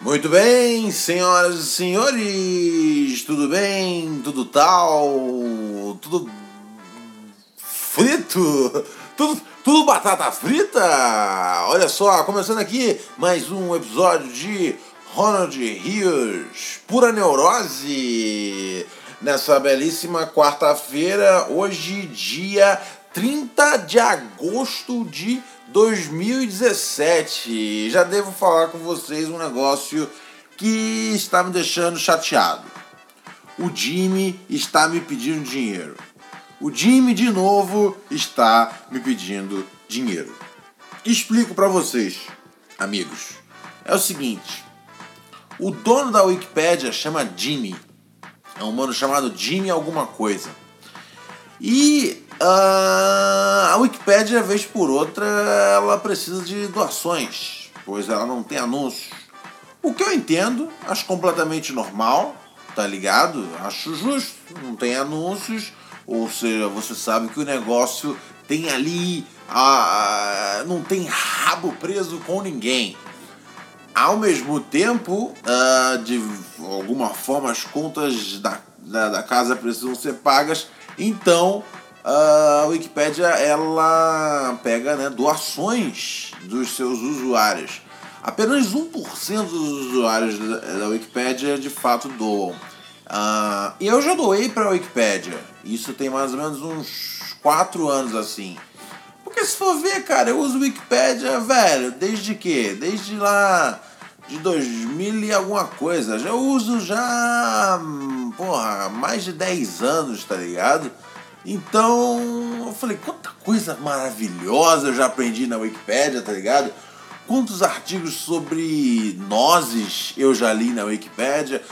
Muito bem, senhoras e senhores, tudo bem? Tudo tal? Tudo frito? Tudo, tudo batata frita? Olha só, começando aqui mais um episódio de Ronald Rios, pura neurose, nessa belíssima quarta-feira, hoje, dia 30 de agosto de 2017. Já devo falar com vocês um negócio que está me deixando chateado. O Jimmy está me pedindo dinheiro. O Jimmy de novo está me pedindo dinheiro. Explico para vocês, amigos. É o seguinte: o dono da Wikipédia chama Jimmy. É um mano chamado Jimmy alguma coisa. E a Wikipédia, vez por outra, ela precisa de doações, pois ela não tem anúncios. O que eu entendo, acho completamente normal, tá ligado? Acho justo, não tem anúncios, ou seja, você sabe que o negócio tem ali, ah, não tem rabo preso com ninguém. Ao mesmo tempo, ah, de alguma forma, as contas da, da, da casa precisam ser pagas, então a Wikipédia ela pega né, doações dos seus usuários. Apenas 1% dos usuários da, Wikipédia de fato doam. Ah, e eu já doei para a Wikipédia. Isso tem mais ou menos uns 4 anos assim. Porque se for ver, cara, eu uso Wikipédia, velho, desde que? Desde lá de 2000 e alguma coisa. Já uso já, hum, porra, mais de 10 anos, tá ligado? Então, eu falei, quanta coisa maravilhosa eu já aprendi na Wikipédia, tá ligado? Quantos artigos sobre nozes eu já li na Wikipédia?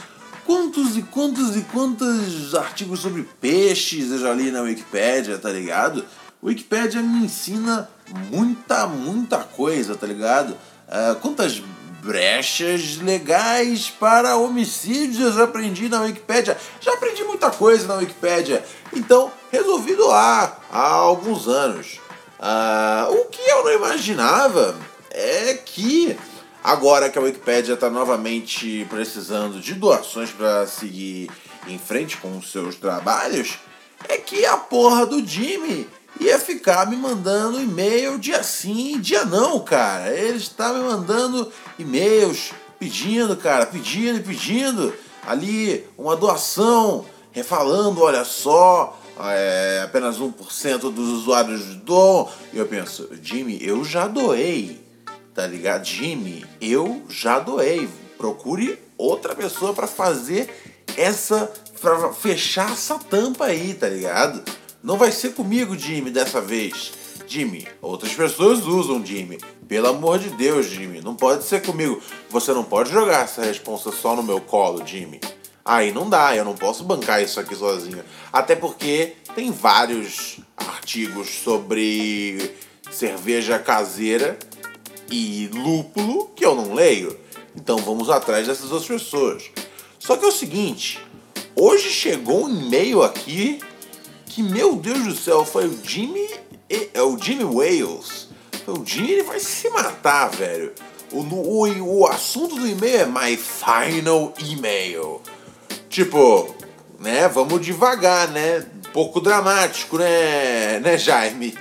Quantos e quantos e quantos artigos sobre peixes eu já li na Wikipédia, tá ligado? Wikipédia me ensina muita, muita coisa, tá ligado? Ah, quantas brechas legais para homicídios eu já aprendi na Wikipédia. Já aprendi muita coisa na Wikipédia. Então, resolvi doar há alguns anos. Ah, o que eu não imaginava é que agora que a Wikipédia está novamente precisando de doações para seguir em frente com os seus trabalhos, é que a porra do Jimmy ia ficar me mandando e-mail dia sim, dia não, cara. Ele está me mandando e-mails pedindo, cara, pedindo e pedindo ali uma doação, falando, olha só, é, apenas 1% dos usuários doam. E eu penso, Jimmy, eu já doei, tá ligado? Jimmy, eu já doei. Procure outra pessoa para fazer essa, para fechar essa tampa aí, tá ligado? Não vai ser comigo, Jimmy, dessa vez. Jimmy, outras pessoas usam Jimmy. Pelo amor de Deus, Jimmy, não pode ser comigo. Você não pode jogar essa responsa só no meu colo, Jimmy. Aí não dá, eu não posso bancar isso aqui sozinho. Até porque tem vários artigos sobre cerveja caseira e lúpulo que eu não leio. Então vamos atrás dessas outras pessoas. Só que é o seguinte, hoje chegou um e-mail aqui que, meu Deus do céu, foi o Jimmy. É o Jimmy Wales. O Jimmy ele vai se matar, velho. O, o, o assunto do e-mail é My Final Email. Tipo, né? Vamos devagar, né? Um pouco dramático, né, né, Jaime?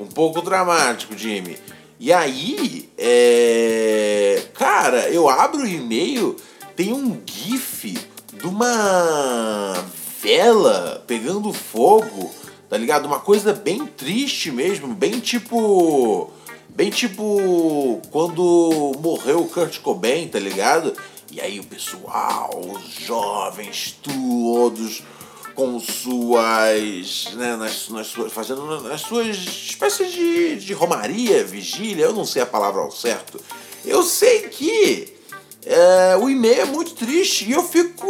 Um pouco dramático, Jimmy. E aí, é... cara, eu abro o e-mail, tem um GIF de uma vela pegando fogo, tá ligado? Uma coisa bem triste mesmo, bem tipo. Bem tipo quando morreu o Kurt Cobain, tá ligado? E aí pessoal, os jovens, todos com suas. Né, nas, nas suas. fazendo nas suas espécies de, de romaria, vigília, eu não sei a palavra ao certo. Eu sei que é, o e-mail é muito triste e eu fico,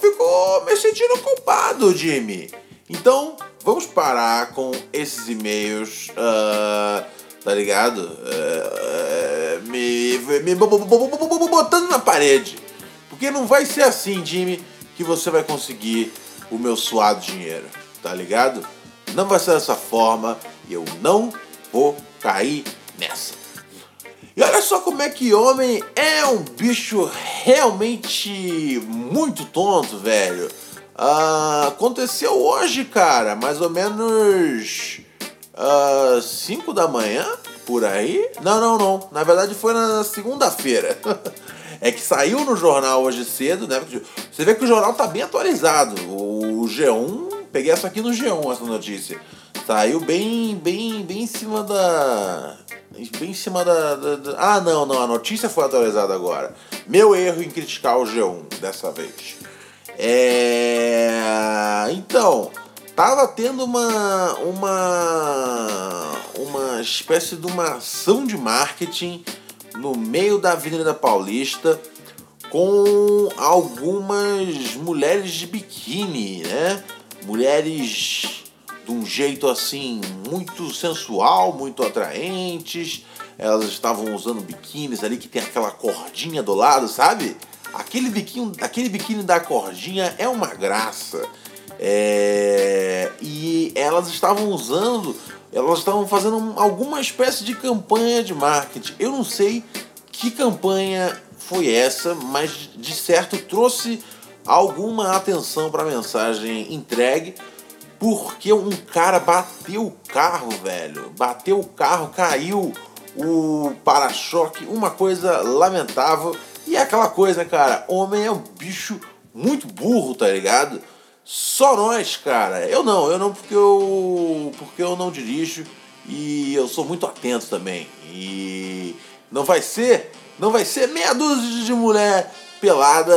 fico me sentindo culpado, Jimmy. Então, vamos parar com esses e-mails, uh, tá ligado? Uh, me, me botando na parede. Porque não vai ser assim, Jimmy, que você vai conseguir o meu suado dinheiro, tá ligado? Não vai ser dessa forma e eu não vou cair nessa. E olha só como é que homem é um bicho realmente muito tonto, velho. Ah, aconteceu hoje, cara, mais ou menos 5 ah, da manhã, por aí. Não, não, não. Na verdade foi na segunda-feira. é que saiu no jornal hoje cedo, né? Você vê que o jornal tá bem atualizado. O G1, peguei essa aqui no G1, essa notícia. Saiu bem, bem, bem em cima da bem em cima da, da, da, Ah, não, não, a notícia foi atualizada agora. Meu erro em criticar o G1 dessa vez. É. Então, tava tendo uma. uma. uma espécie de uma ação de marketing no meio da Avenida Paulista com algumas mulheres de biquíni, né? Mulheres de um jeito assim muito sensual, muito atraentes. Elas estavam usando biquínis ali que tem aquela cordinha do lado, sabe? Aquele biquíni, aquele biquíni da cordinha é uma graça. É... E elas estavam usando, elas estavam fazendo alguma espécie de campanha de marketing. Eu não sei que campanha foi essa, mas de certo trouxe alguma atenção para a mensagem entregue porque um cara bateu o carro, velho. Bateu o carro, caiu o para-choque, uma coisa lamentável. E é aquela coisa, cara, homem é um bicho muito burro, tá ligado? Só nós, cara. Eu não, eu não porque eu porque eu não dirijo e eu sou muito atento também. E não vai ser, não vai ser meia dúzia de mulher pelada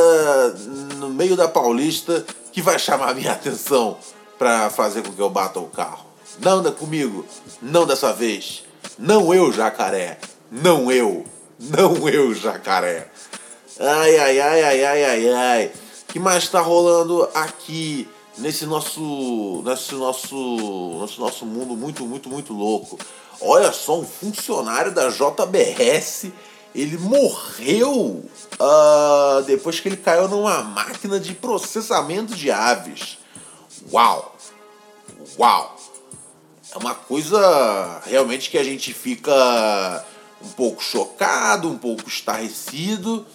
no meio da Paulista que vai chamar a minha atenção para fazer com que eu bata o carro. Não anda comigo, não dessa vez. Não eu, jacaré. Não eu. Não eu, jacaré. Ai, ai, ai, ai, ai, ai, ai. Que mais tá rolando aqui nesse nosso, nesse nosso, nosso, nosso mundo muito, muito, muito louco? Olha só, um funcionário da JBS, ele morreu uh, depois que ele caiu numa máquina de processamento de aves. Uau! Uau! É uma coisa realmente que a gente fica um pouco chocado, um pouco estarrecido,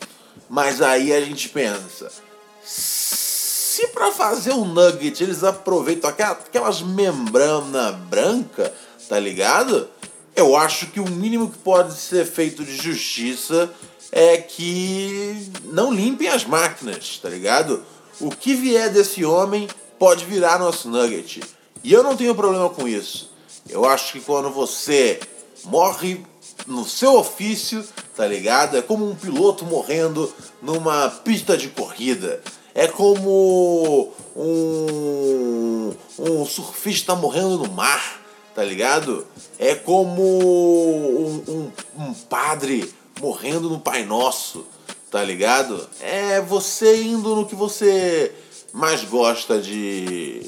mas aí a gente pensa: se para fazer um nugget eles aproveitam aquelas membranas branca, tá ligado? Eu acho que o mínimo que pode ser feito de justiça é que não limpem as máquinas, tá ligado? O que vier desse homem pode virar nosso nugget. E eu não tenho problema com isso. Eu acho que quando você morre no seu ofício, tá ligado? É como um piloto morrendo numa pista de corrida. É como um, um surfista morrendo no mar, tá ligado? É como um, um, um padre morrendo no Pai Nosso, tá ligado? É você indo no que você mais gosta de,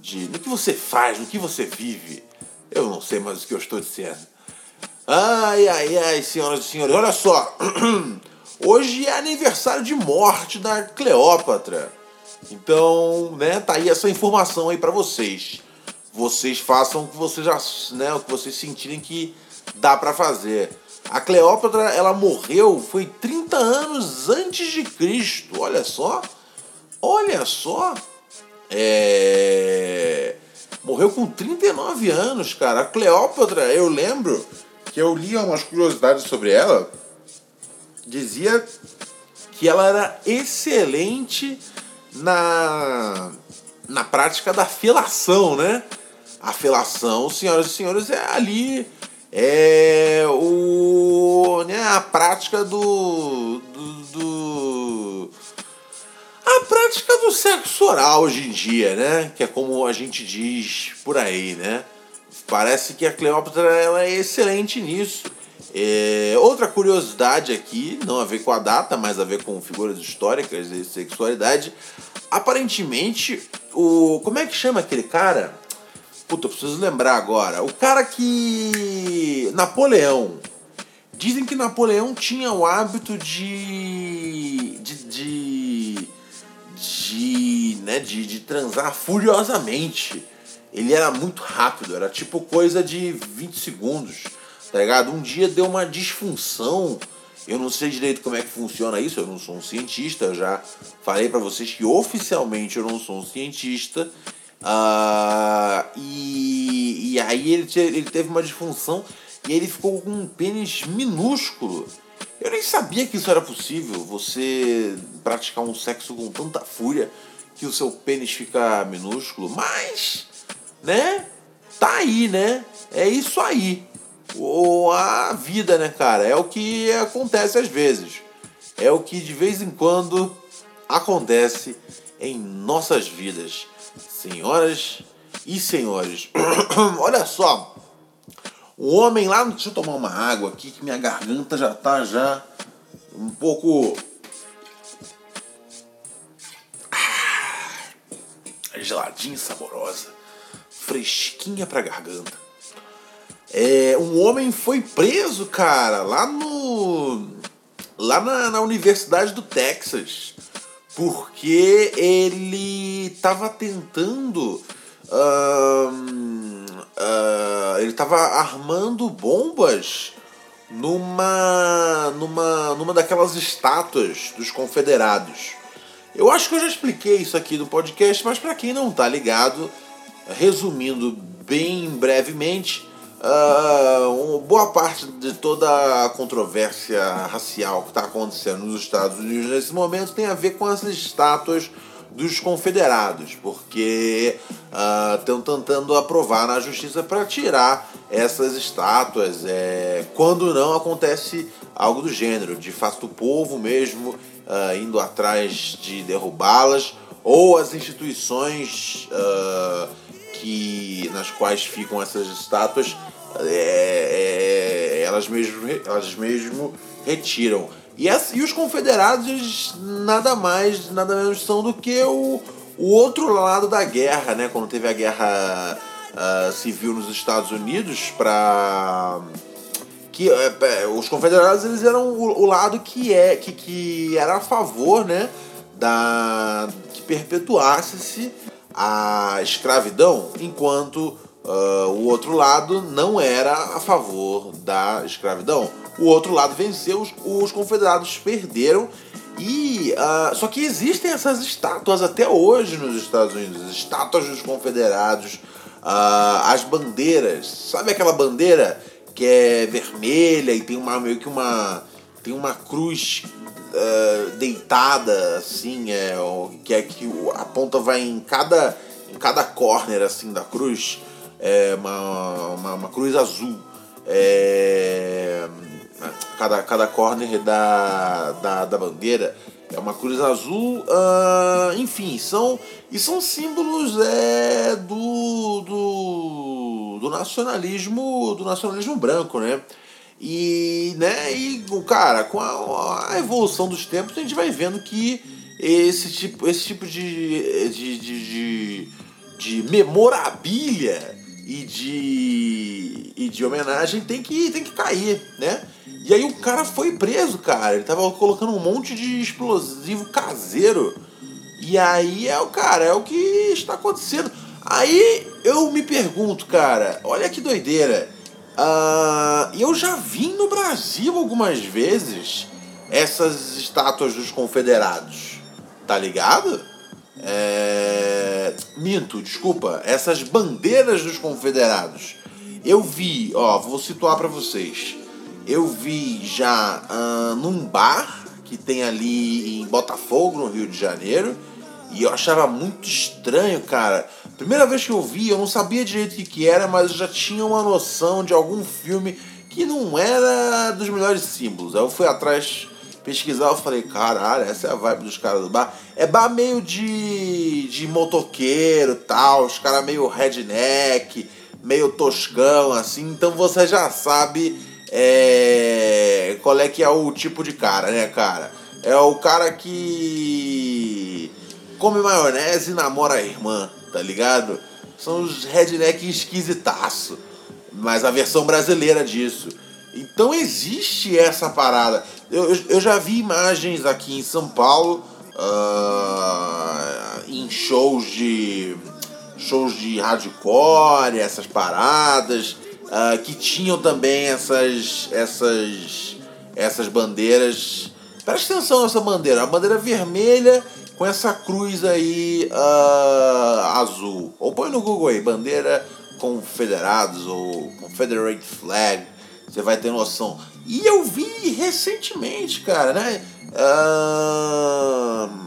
de. no que você faz, no que você vive. Eu não sei mais o que eu estou dizendo. Ai, ai, ai, senhoras e senhores, olha só. Hoje é aniversário de morte da Cleópatra. Então, né, tá aí essa informação aí para vocês. Vocês façam o que vocês né, o que vocês sentirem que dá para fazer. A Cleópatra, ela morreu foi 30 anos antes de Cristo. Olha só. Olha só! É... Morreu com 39 anos, cara. A Cleópatra, eu lembro que eu li umas curiosidades sobre ela. Dizia que ela era excelente na, na prática da felação, né? A felação, senhoras e senhores, é ali é o, né, a prática do, do, do a prática do sexo oral hoje em dia, né? Que é como a gente diz por aí, né? Parece que a Cleópatra ela é excelente nisso. É, outra curiosidade aqui, não a ver com a data, mas a ver com figuras históricas e sexualidade. Aparentemente, o. Como é que chama aquele cara? Puta, eu preciso lembrar agora. O cara que. Napoleão. Dizem que Napoleão tinha o hábito de. de. de. de, né, de, de transar furiosamente. Ele era muito rápido, era tipo coisa de 20 segundos tá ligado? Um dia deu uma disfunção. Eu não sei direito como é que funciona isso, eu não sou um cientista, eu já falei para vocês que oficialmente eu não sou um cientista. Uh, e, e aí ele, ele teve uma disfunção e ele ficou com um pênis minúsculo. Eu nem sabia que isso era possível, você praticar um sexo com tanta fúria que o seu pênis fica minúsculo, mas, né? Tá aí, né? É isso aí ou a vida, né, cara? É o que acontece às vezes. É o que de vez em quando acontece em nossas vidas. Senhoras e senhores, olha só. O homem lá, deixa eu tomar uma água aqui que minha garganta já tá já um pouco geladinha, saborosa, fresquinha pra garganta. É, um homem foi preso, cara, lá no. lá na, na Universidade do Texas. Porque ele estava tentando. Uh, ele estava armando bombas numa, numa, numa daquelas estátuas dos confederados. Eu acho que eu já expliquei isso aqui no podcast, mas para quem não tá ligado, resumindo bem brevemente, Uh, boa parte de toda a controvérsia racial que está acontecendo nos Estados Unidos nesse momento tem a ver com as estátuas dos confederados, porque estão uh, tentando aprovar na justiça para tirar essas estátuas é, quando não acontece algo do gênero, de fato o povo mesmo uh, indo atrás de derrubá-las ou as instituições uh, que nas quais ficam essas estátuas, é, é, elas, mesmo, elas mesmo retiram. E, essa, e os confederados, nada mais, nada menos são do que o, o outro lado da guerra, né? Quando teve a guerra uh, civil nos Estados Unidos para que é, os confederados eles eram o, o, lado que é que, que era a favor né da que perpetuasse-se a escravidão, enquanto uh, o outro lado não era a favor da escravidão. O outro lado venceu, os, os confederados perderam. E uh, só que existem essas estátuas até hoje nos Estados Unidos, estátuas dos confederados, uh, as bandeiras, sabe aquela bandeira que é vermelha e tem uma meio que uma tem uma cruz uh, deitada, assim, é, que é que a ponta vai em cada, em cada corner, assim, da cruz, é uma, uma, uma cruz azul. É, cada, cada corner da, da, da bandeira é uma cruz azul, uh, enfim, são e são símbolos é, do, do, do nacionalismo do nacionalismo branco, né? E, né, e, cara, com a, a, evolução dos tempos, a gente vai vendo que esse tipo, esse tipo de, de, de, de, de memorabilia e de, e de homenagem tem que, tem que cair, né? E aí o cara foi preso, cara. Ele tava colocando um monte de explosivo caseiro. E aí é o cara, é o que está acontecendo. Aí eu me pergunto, cara, olha que doideira. Uh, eu já vi no Brasil algumas vezes essas estátuas dos confederados, tá ligado? É... Minto, desculpa, essas bandeiras dos confederados. Eu vi, ó, vou situar para vocês. Eu vi já uh, num bar que tem ali em Botafogo, no Rio de Janeiro e eu achava muito estranho, cara. Primeira vez que eu vi, eu não sabia direito o que, que era, mas eu já tinha uma noção de algum filme que não era dos melhores símbolos. Aí eu fui atrás pesquisar, eu falei, caralho, essa é a vibe dos caras do bar. É bar meio de, de motoqueiro tal, os caras meio redneck, meio toscão, assim, então você já sabe é, qual é que é o tipo de cara, né, cara? É o cara que come maionese e namora a irmã, tá ligado? São os redneck esquisitaço. Mas a versão brasileira disso. Então existe essa parada. Eu, eu já vi imagens aqui em São Paulo, uh, em shows de. shows de hardcore, essas paradas, uh, que tinham também essas. essas. essas bandeiras. Presta atenção nessa bandeira, a bandeira vermelha com essa cruz aí uh, azul. Ou põe no Google aí, bandeira confederados ou Confederate Flag você vai ter noção. E eu vi recentemente, cara, né? Uh,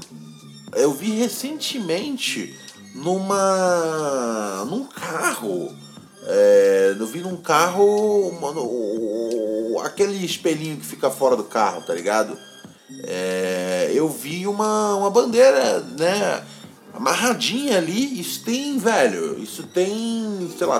eu vi recentemente numa. num carro. É, eu vi num carro. Mano, aquele espelhinho que fica fora do carro, tá ligado? É, eu vi uma, uma bandeira, né? Amarradinha ali. Isso tem, velho. Isso tem, sei lá,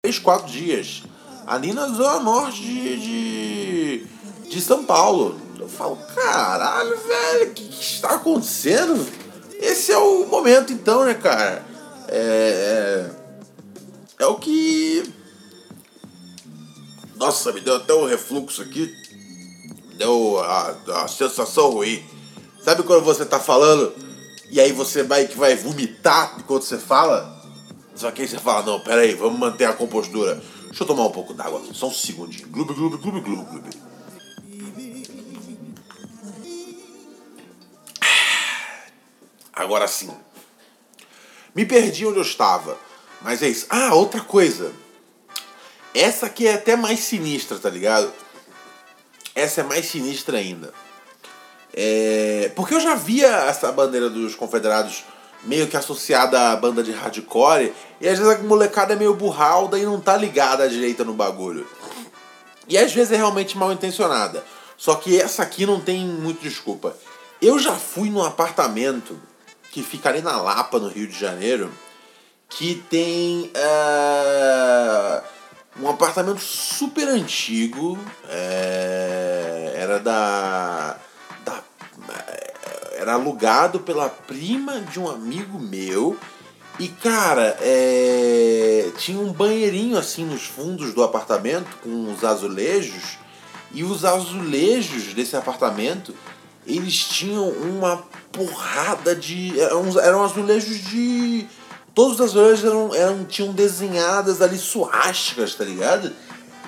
Três, quatro dias. Ali na zona norte de, de, de São Paulo. Eu falo, caralho, velho, o que, que está acontecendo? Esse é o momento então, né, cara? É, é, é o que. Nossa, me deu até um refluxo aqui. Deu a, a sensação ruim. Sabe quando você tá falando e aí você vai que vai vomitar enquanto você fala? Só que aí você fala, não, pera aí, vamos manter a compostura. Deixa eu tomar um pouco d'água, só um segundinho. Gloob, gloob, gloob, gloob, gloob. Agora sim. Me perdi onde eu estava. Mas é isso. Ah, outra coisa. Essa aqui é até mais sinistra, tá ligado? Essa é mais sinistra ainda. É... Porque eu já via essa bandeira dos confederados meio que associada à banda de hardcore. E às vezes a molecada é meio burralda e não tá ligada à direita no bagulho. E às vezes é realmente mal intencionada. Só que essa aqui não tem muito desculpa. Eu já fui num apartamento que fica ali na Lapa, no Rio de Janeiro, que tem uh, um apartamento super antigo. É, era da. Era alugado pela prima de um amigo meu. E cara, é, tinha um banheirinho assim nos fundos do apartamento com os azulejos. E os azulejos desse apartamento eles tinham uma porrada de. Eram, azulejos de. Todos os azulejos eram, eram, tinham desenhadas ali suásticas, tá ligado?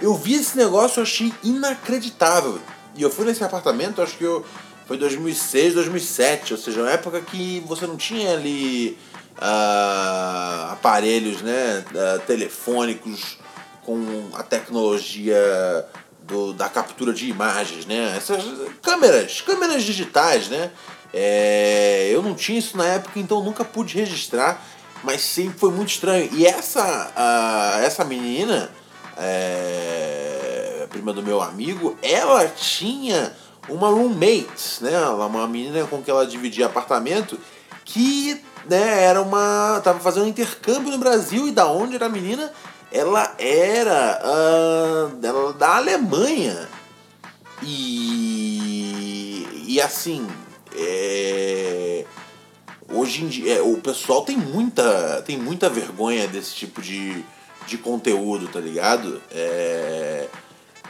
Eu vi esse negócio, eu achei inacreditável. E eu fui nesse apartamento, acho que eu, foi 2006, 2007, ou seja, uma época que você não tinha ali uh, aparelhos né, uh, telefônicos com a tecnologia do, da captura de imagens, né? Essas câmeras, câmeras digitais, né? É, eu não tinha isso na época, então nunca pude registrar, mas sempre foi muito estranho. E essa, essa menina, é, prima do meu amigo, ela tinha uma roommate, né? Uma menina com que ela dividia apartamento, que né, era uma. tava fazendo um intercâmbio no Brasil e da onde era a menina ela era uh, ela, da Alemanha. E, e assim, é, hoje em dia, é, o pessoal tem muita, tem muita vergonha desse tipo de, de conteúdo, tá ligado? É,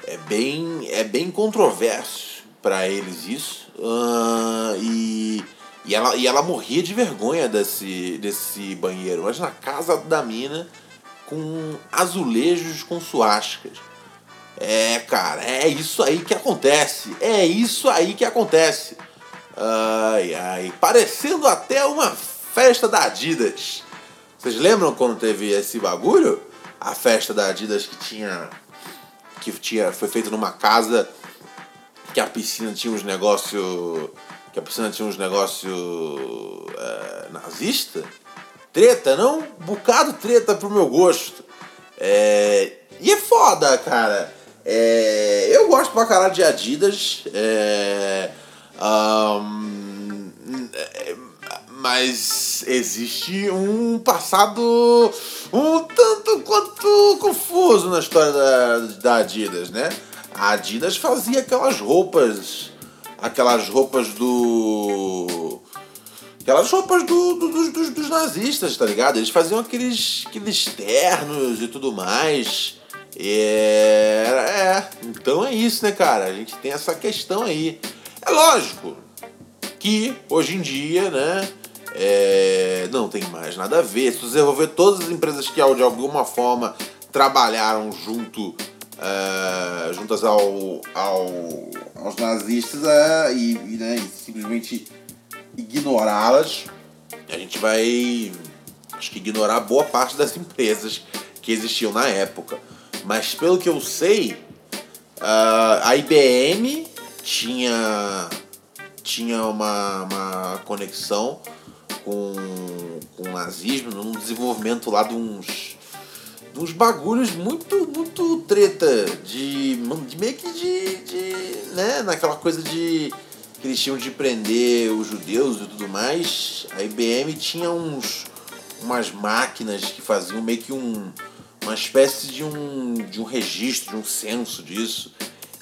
é bem, é bem controverso para eles isso. Uh, e, e, ela, e ela morria de vergonha desse, desse banheiro. Mas na casa da mina, com azulejos com suásticas. É, cara, é isso aí que acontece. É isso aí que acontece. Ai, ai. Parecendo até uma festa da Adidas. Vocês lembram quando teve esse bagulho? A festa da Adidas que tinha. Que tinha, foi feita numa casa que a piscina tinha uns negócios. Que a piscina tinha uns negócios. É, nazista? Treta, não? Bocado treta pro meu gosto. É, e é foda, cara. É, eu gosto pra caralho de Adidas. É, um, mas existe um passado um tanto quanto confuso na história da, da Adidas, né? A Adidas fazia aquelas roupas, aquelas roupas do aquelas roupas do, do, do, dos, dos, nazistas, tá ligado? Eles faziam aqueles, aqueles ternos e tudo mais. É, é, então é isso, né, cara? A gente tem essa questão aí. É lógico que hoje em dia, né, é, não tem mais nada a ver. Se você for ver todas as empresas que de alguma forma trabalharam junto, é, juntas ao, ao, aos nazistas é, e, e, né, e simplesmente ignorá-las, a gente vai acho que ignorar boa parte das empresas que existiam na época. Mas pelo que eu sei, uh, a IBM tinha, tinha uma, uma conexão com, com o nazismo no desenvolvimento lá de uns, uns bagulhos muito, muito treta, de, de meio que de, de. né, naquela coisa de que eles tinham de prender os judeus e tudo mais, a IBM tinha uns umas máquinas que faziam meio que um uma espécie de um, de um registro, de um censo disso.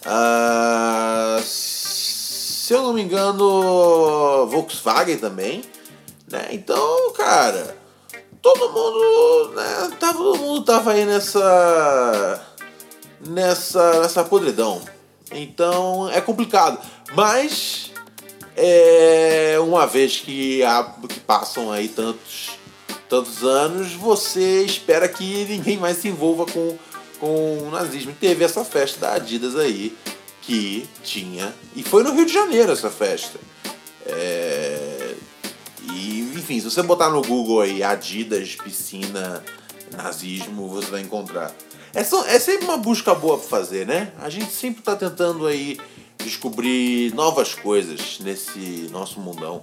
Uh, se eu não me engano, Volkswagen também. Né? Então, cara, todo mundo, né, tava, todo mundo tava aí nessa nessa nessa podridão. Então é complicado, mas é uma vez que, há, que passam aí tantos tantos anos, você espera que ninguém mais se envolva com, com o nazismo. Teve essa festa da Adidas aí, que tinha. E foi no Rio de Janeiro essa festa. É, enfim, se você botar no Google aí Adidas, piscina, nazismo, você vai encontrar. É, só, é sempre uma busca boa para fazer, né? A gente sempre está tentando aí descobrir novas coisas nesse nosso mundão.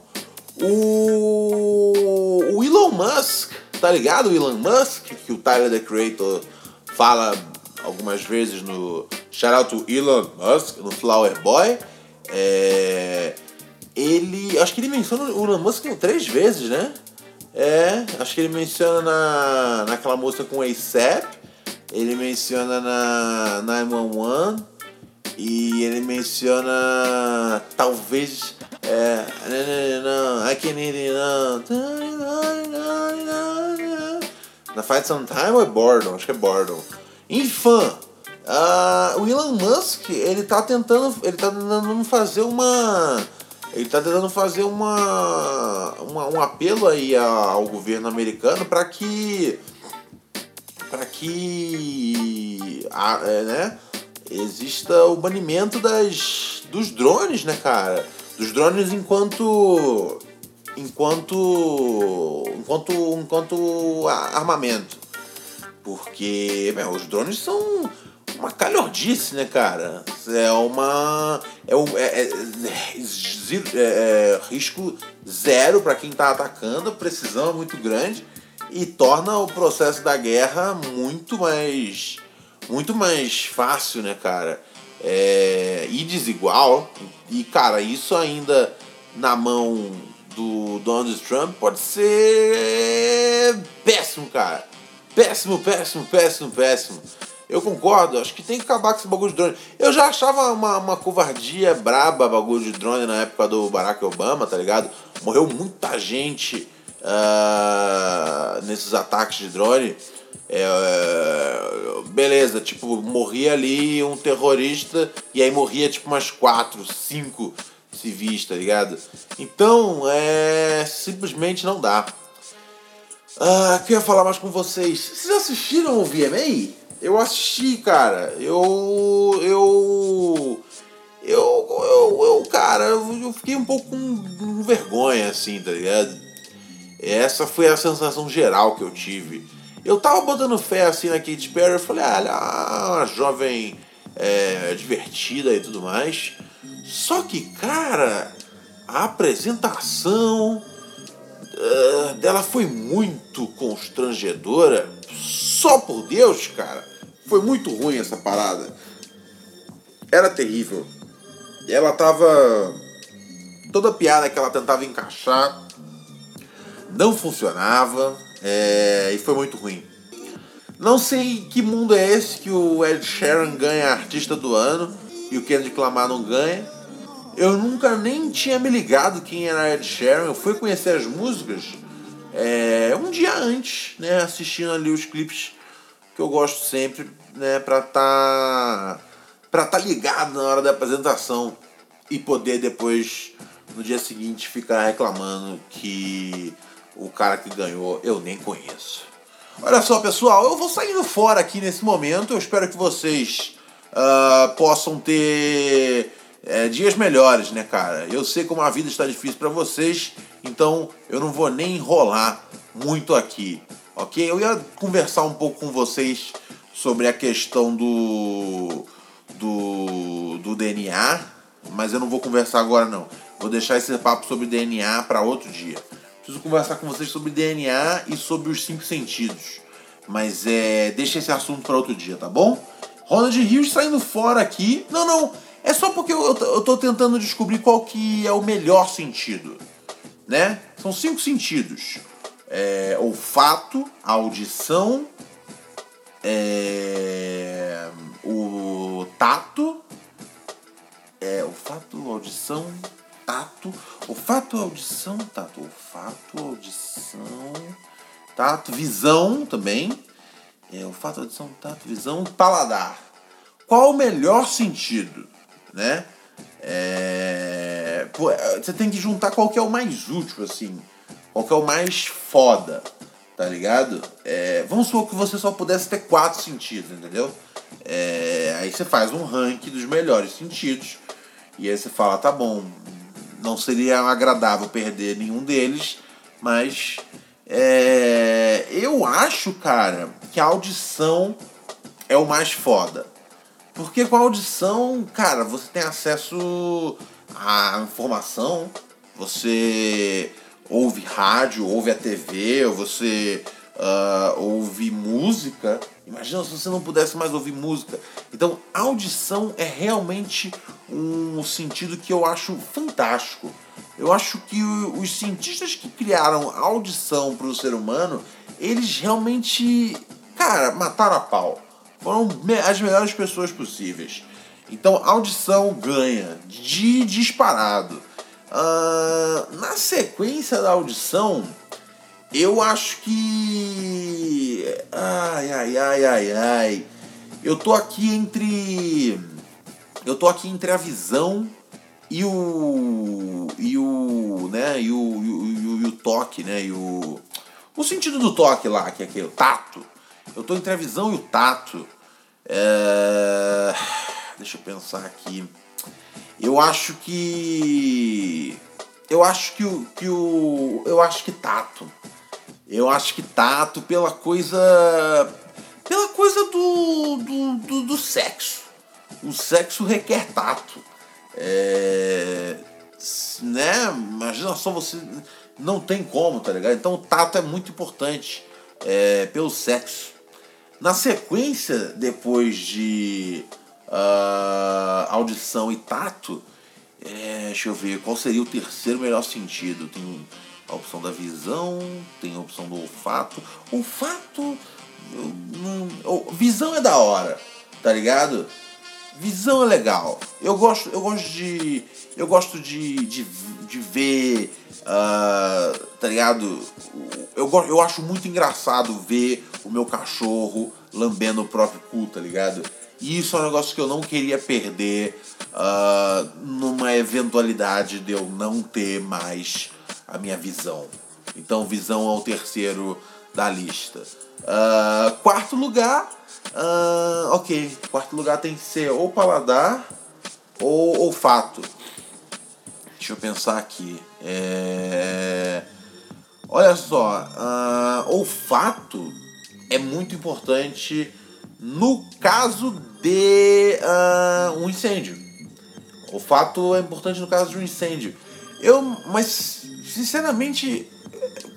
O, o Elon Musk, tá ligado? O Elon Musk, que o Tyler the Creator fala algumas vezes no Shout Out to Elon Musk, no Flower Boy. É, ele. Acho que ele menciona o Elon Musk três vezes, né? É, acho que ele menciona na, naquela música com ASAP, ele menciona na 911 e ele menciona talvez é. I can eat it Na Fight Some Time ou é Bordon? Acho que é Bordon. Enfim, uh, o Elon Musk, ele tá tentando. Ele tá tentando fazer uma. Ele tá tentando fazer uma, uma um apelo aí ao governo americano para que. para que. A, é, né, exista o banimento das, dos drones, né, cara? dos drones enquanto enquanto enquanto enquanto armamento porque os drones são uma calhordice, né, cara? É uma. É, um, é, é, é, é risco zero para quem tá atacando, precisão é muito grande e torna o processo da guerra muito mais. muito mais fácil, né, cara? é, e desigual. E, cara, isso ainda na mão do Donald Trump pode ser péssimo, cara. Péssimo, péssimo, péssimo, péssimo. Eu concordo, acho que tem que acabar com esse bagulho de drone. Eu já achava uma, uma covardia braba bagulho de drone na época do Barack Obama, tá ligado? Morreu muita gente uh, nesses ataques de drone. É, beleza, tipo, morria ali um terrorista e aí morria tipo umas quatro, cinco civis, tá ligado? Então, é. simplesmente não dá. Ah, queria falar mais com vocês. Vocês assistiram o VMA? Eu assisti, cara. Eu. Eu. Eu. Eu, eu cara, eu fiquei um pouco com vergonha, assim, tá ligado? Essa foi a sensação geral que eu tive. Eu tava botando fé, assim, na Katy Perry. Eu falei, ah, é uma jovem é, divertida e tudo mais. Só que, cara, a apresentação uh, dela foi muito constrangedora. Só por Deus, cara. Foi muito ruim essa parada. Era terrível. Ela tava. Toda piada que ela tentava encaixar não funcionava. É, e foi muito ruim. Não sei que mundo é esse que o Ed Sheeran ganha artista do ano e o Kendrick Lamar não ganha. Eu nunca nem tinha me ligado quem era Ed Sheeran. Eu fui conhecer as músicas é, um dia antes, né? Assistindo ali os clipes que eu gosto sempre, né? Pra tá, pra tá ligado na hora da apresentação e poder depois, no dia seguinte, ficar reclamando que o cara que ganhou eu nem conheço. Olha só, pessoal, eu vou saindo fora aqui nesse momento. Eu espero que vocês uh, possam ter é, dias melhores, né, cara? Eu sei como a vida está difícil para vocês, então eu não vou nem enrolar muito aqui, ok? Eu ia conversar um pouco com vocês sobre a questão do, do, do DNA, mas eu não vou conversar agora não. Vou deixar esse papo sobre DNA para outro dia. Preciso conversar com vocês sobre DNA e sobre os cinco sentidos. Mas é, deixa esse assunto para outro dia, tá bom? Ronald Rios saindo fora aqui. Não, não. É só porque eu, eu tô tentando descobrir qual que é o melhor sentido, né? São cinco sentidos. É, olfato, audição, é, o tato, é, olfato, audição, tato, olfato, audição, tato, olfato, audição, tato, visão também, é, olfato, audição, tato, visão, paladar. Qual o melhor sentido? né? É... Pô, você tem que juntar qual que é o mais útil, assim. Qual que é o mais foda, tá ligado? É... Vamos supor que você só pudesse ter quatro sentidos, entendeu? É... Aí você faz um ranking dos melhores sentidos. E aí você fala, tá bom, não seria agradável perder nenhum deles, mas é... eu acho, cara, que a audição é o mais foda. Porque com a audição, cara, você tem acesso à informação, você ouve rádio, ouve a TV, você uh, ouve música. Imagina se você não pudesse mais ouvir música. Então, a audição é realmente um sentido que eu acho fantástico. Eu acho que os cientistas que criaram a audição para o ser humano, eles realmente, cara, mataram a pau foram as melhores pessoas possíveis. Então, audição ganha de disparado. Uh, na sequência da audição, eu acho que. Ai, ai, ai, ai, ai. Eu tô aqui entre. Eu tô aqui entre a visão e o. E o. né? E o, e o, e o, toque, né? E o. O sentido do toque lá, que é aquele, o tato. Eu tô entre a visão e o tato. É... Deixa eu pensar aqui. Eu acho que. Eu acho que o. Que o eu acho que tato. Eu acho que tato pela coisa. Pela coisa do, do, do, do sexo. O sexo requer tato. É, né? Imagina só você. Não tem como, tá ligado? Então o tato é muito importante é, pelo sexo. Na sequência, depois de uh, audição e tato, é, deixa eu ver qual seria o terceiro melhor sentido. Tem a opção da visão, tem a opção do olfato. Olfato. Não, visão é da hora, tá ligado? Visão é legal. Eu gosto, eu gosto de. Eu gosto de, de, de ver. Uh, tá ligado? eu, eu acho muito engraçado ver o meu cachorro lambendo o próprio cu, tá ligado? E isso é um negócio que eu não queria perder ah, numa eventualidade de eu não ter mais a minha visão. Então, visão é o terceiro da lista. Ah, quarto lugar, ah, ok. Quarto lugar tem que ser ou paladar ou olfato. Deixa eu pensar aqui. É... Olha só, ah, olfato é muito importante no caso de ah, um incêndio. Olfato é importante no caso de um incêndio. Eu, mas sinceramente,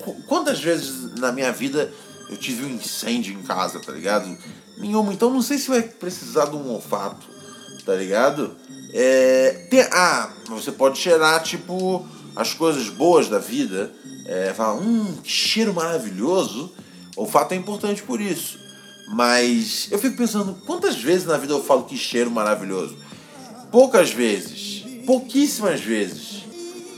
qu- quantas vezes na minha vida eu tive um incêndio em casa, tá ligado? Nenhuma. Então não sei se vai precisar de um olfato, tá ligado? É, tem, ah, você pode cheirar, tipo, as coisas boas da vida. É, falar, hum, que cheiro maravilhoso. Olfato é importante por isso. Mas eu fico pensando, quantas vezes na vida eu falo que cheiro maravilhoso? Poucas vezes. Pouquíssimas vezes.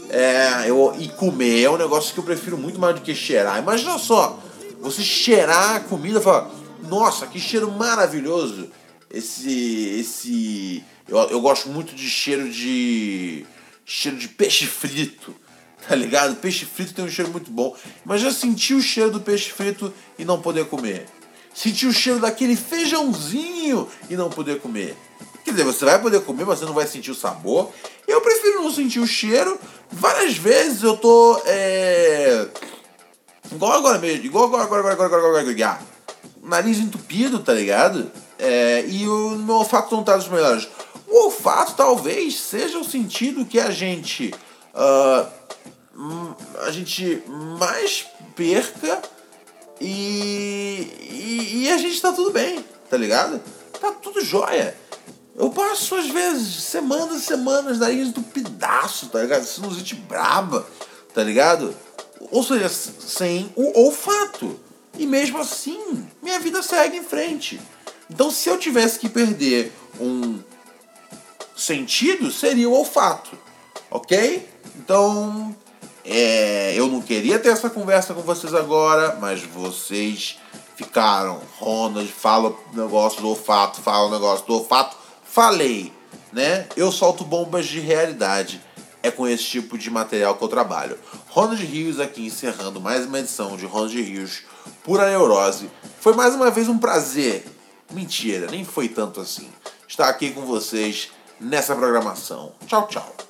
É, eu, e comer é um negócio que eu prefiro muito mais do que cheirar. Imagina só, você cheirar a comida e falar, nossa, que cheiro maravilhoso. Esse. Esse. Eu, eu gosto muito de cheiro de. cheiro de peixe frito. Tá ligado? Peixe frito tem um cheiro muito bom. Mas já sentiu o cheiro do peixe frito e não poder comer? Sentir o cheiro daquele feijãozinho e não poder comer? Quer dizer, você vai poder comer, mas você não vai sentir o sabor. Eu prefiro não sentir o cheiro. Várias vezes eu tô. É... Igual agora mesmo. Igual agora, agora, agora, agora, agora, agora, agora. Nariz entupido, tá ligado? É, e o meu olfato não tá dos melhores. O olfato talvez seja o sentido que a gente. hum, a gente mais perca e, e, e a gente tá tudo bem, tá ligado? Tá tudo jóia. Eu passo, às vezes, semanas e semanas nariz entupidaço, tá ligado? Sinusite braba, tá ligado? Ou seja, sem o olfato. E mesmo assim, minha vida segue em frente. Então, se eu tivesse que perder um sentido, seria o olfato, ok? Então, é, eu não queria ter essa conversa com vocês agora, mas vocês ficaram. Ronald fala o negócio do olfato, fala o negócio do olfato. Falei, né? Eu solto bombas de realidade. É com esse tipo de material que eu trabalho. Ronald Rios aqui encerrando mais uma edição de Ronald Rios Pura Neurose. Foi mais uma vez um prazer. Mentira, nem foi tanto assim. Estar aqui com vocês nessa programação. Tchau, tchau.